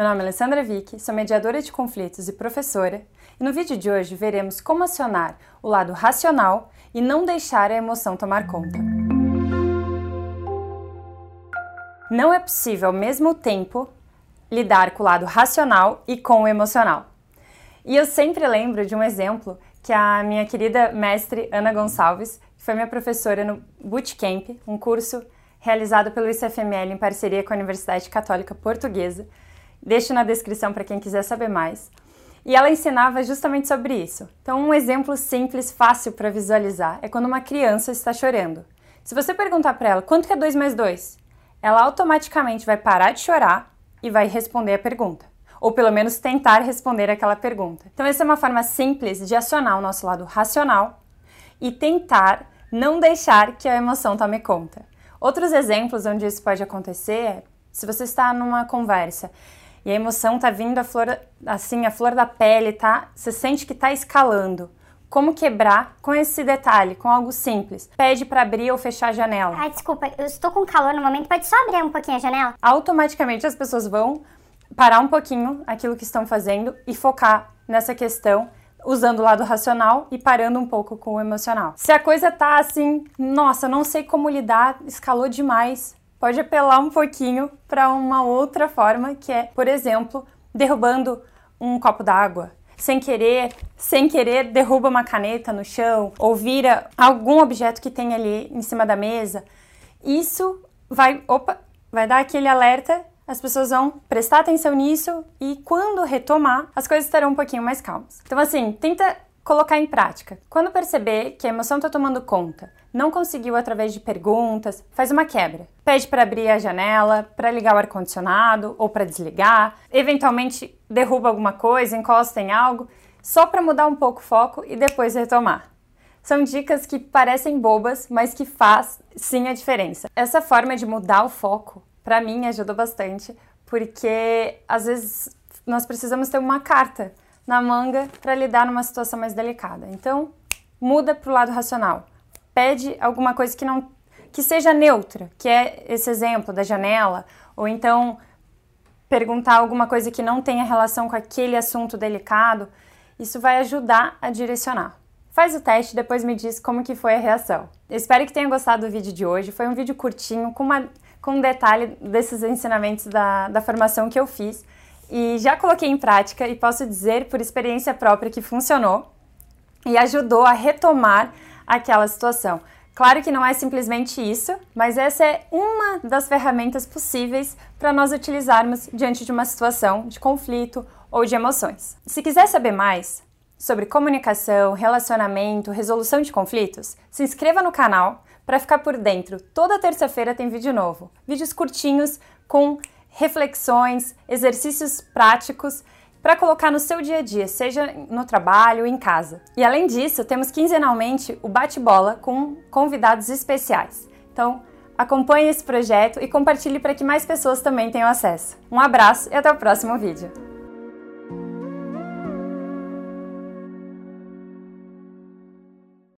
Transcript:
Meu nome é Alessandra Vick, sou mediadora de conflitos e professora, e no vídeo de hoje veremos como acionar o lado racional e não deixar a emoção tomar conta. Não é possível ao mesmo tempo lidar com o lado racional e com o emocional. E eu sempre lembro de um exemplo que a minha querida mestre Ana Gonçalves, que foi minha professora no Bootcamp, um curso realizado pelo ICFML em parceria com a Universidade Católica Portuguesa. Deixo na descrição para quem quiser saber mais. E ela ensinava justamente sobre isso. Então, um exemplo simples, fácil para visualizar é quando uma criança está chorando. Se você perguntar para ela quanto que é 2 mais 2, ela automaticamente vai parar de chorar e vai responder a pergunta. Ou pelo menos tentar responder aquela pergunta. Então, essa é uma forma simples de acionar o nosso lado racional e tentar não deixar que a emoção tome conta. Outros exemplos onde isso pode acontecer é se você está numa conversa e a emoção tá vindo a flor, assim, a flor da pele, tá? Você sente que tá escalando. Como quebrar com esse detalhe, com algo simples? Pede para abrir ou fechar a janela. Ai, desculpa, eu estou com calor no momento, pode só abrir um pouquinho a janela? Automaticamente as pessoas vão parar um pouquinho aquilo que estão fazendo e focar nessa questão usando o lado racional e parando um pouco com o emocional. Se a coisa tá assim, nossa, não sei como lidar, escalou demais, pode apelar um pouquinho para uma outra forma, que é, por exemplo, derrubando um copo d'água. Sem querer, sem querer, derruba uma caneta no chão ou vira algum objeto que tem ali em cima da mesa. Isso vai, opa, vai dar aquele alerta as pessoas vão prestar atenção nisso e quando retomar, as coisas estarão um pouquinho mais calmas. Então, assim, tenta colocar em prática. Quando perceber que a emoção está tomando conta, não conseguiu através de perguntas, faz uma quebra. Pede para abrir a janela, para ligar o ar-condicionado ou para desligar. Eventualmente derruba alguma coisa, encosta em algo, só para mudar um pouco o foco e depois retomar. São dicas que parecem bobas, mas que faz sim a diferença. Essa forma de mudar o foco para mim ajudou bastante, porque às vezes nós precisamos ter uma carta na manga para lidar numa situação mais delicada. Então, muda para o lado racional. Pede alguma coisa que não que seja neutra, que é esse exemplo da janela, ou então perguntar alguma coisa que não tenha relação com aquele assunto delicado. Isso vai ajudar a direcionar. Faz o teste, depois me diz como que foi a reação. Eu espero que tenha gostado do vídeo de hoje. Foi um vídeo curtinho, com uma com um detalhe desses ensinamentos da, da formação que eu fiz. E já coloquei em prática e posso dizer por experiência própria que funcionou e ajudou a retomar aquela situação. Claro que não é simplesmente isso, mas essa é uma das ferramentas possíveis para nós utilizarmos diante de uma situação de conflito ou de emoções. Se quiser saber mais sobre comunicação, relacionamento, resolução de conflitos, se inscreva no canal para ficar por dentro. Toda terça-feira tem vídeo novo. Vídeos curtinhos com reflexões, exercícios práticos para colocar no seu dia a dia, seja no trabalho em casa. E além disso, temos quinzenalmente o bate-bola com convidados especiais. Então, acompanhe esse projeto e compartilhe para que mais pessoas também tenham acesso. Um abraço e até o próximo vídeo.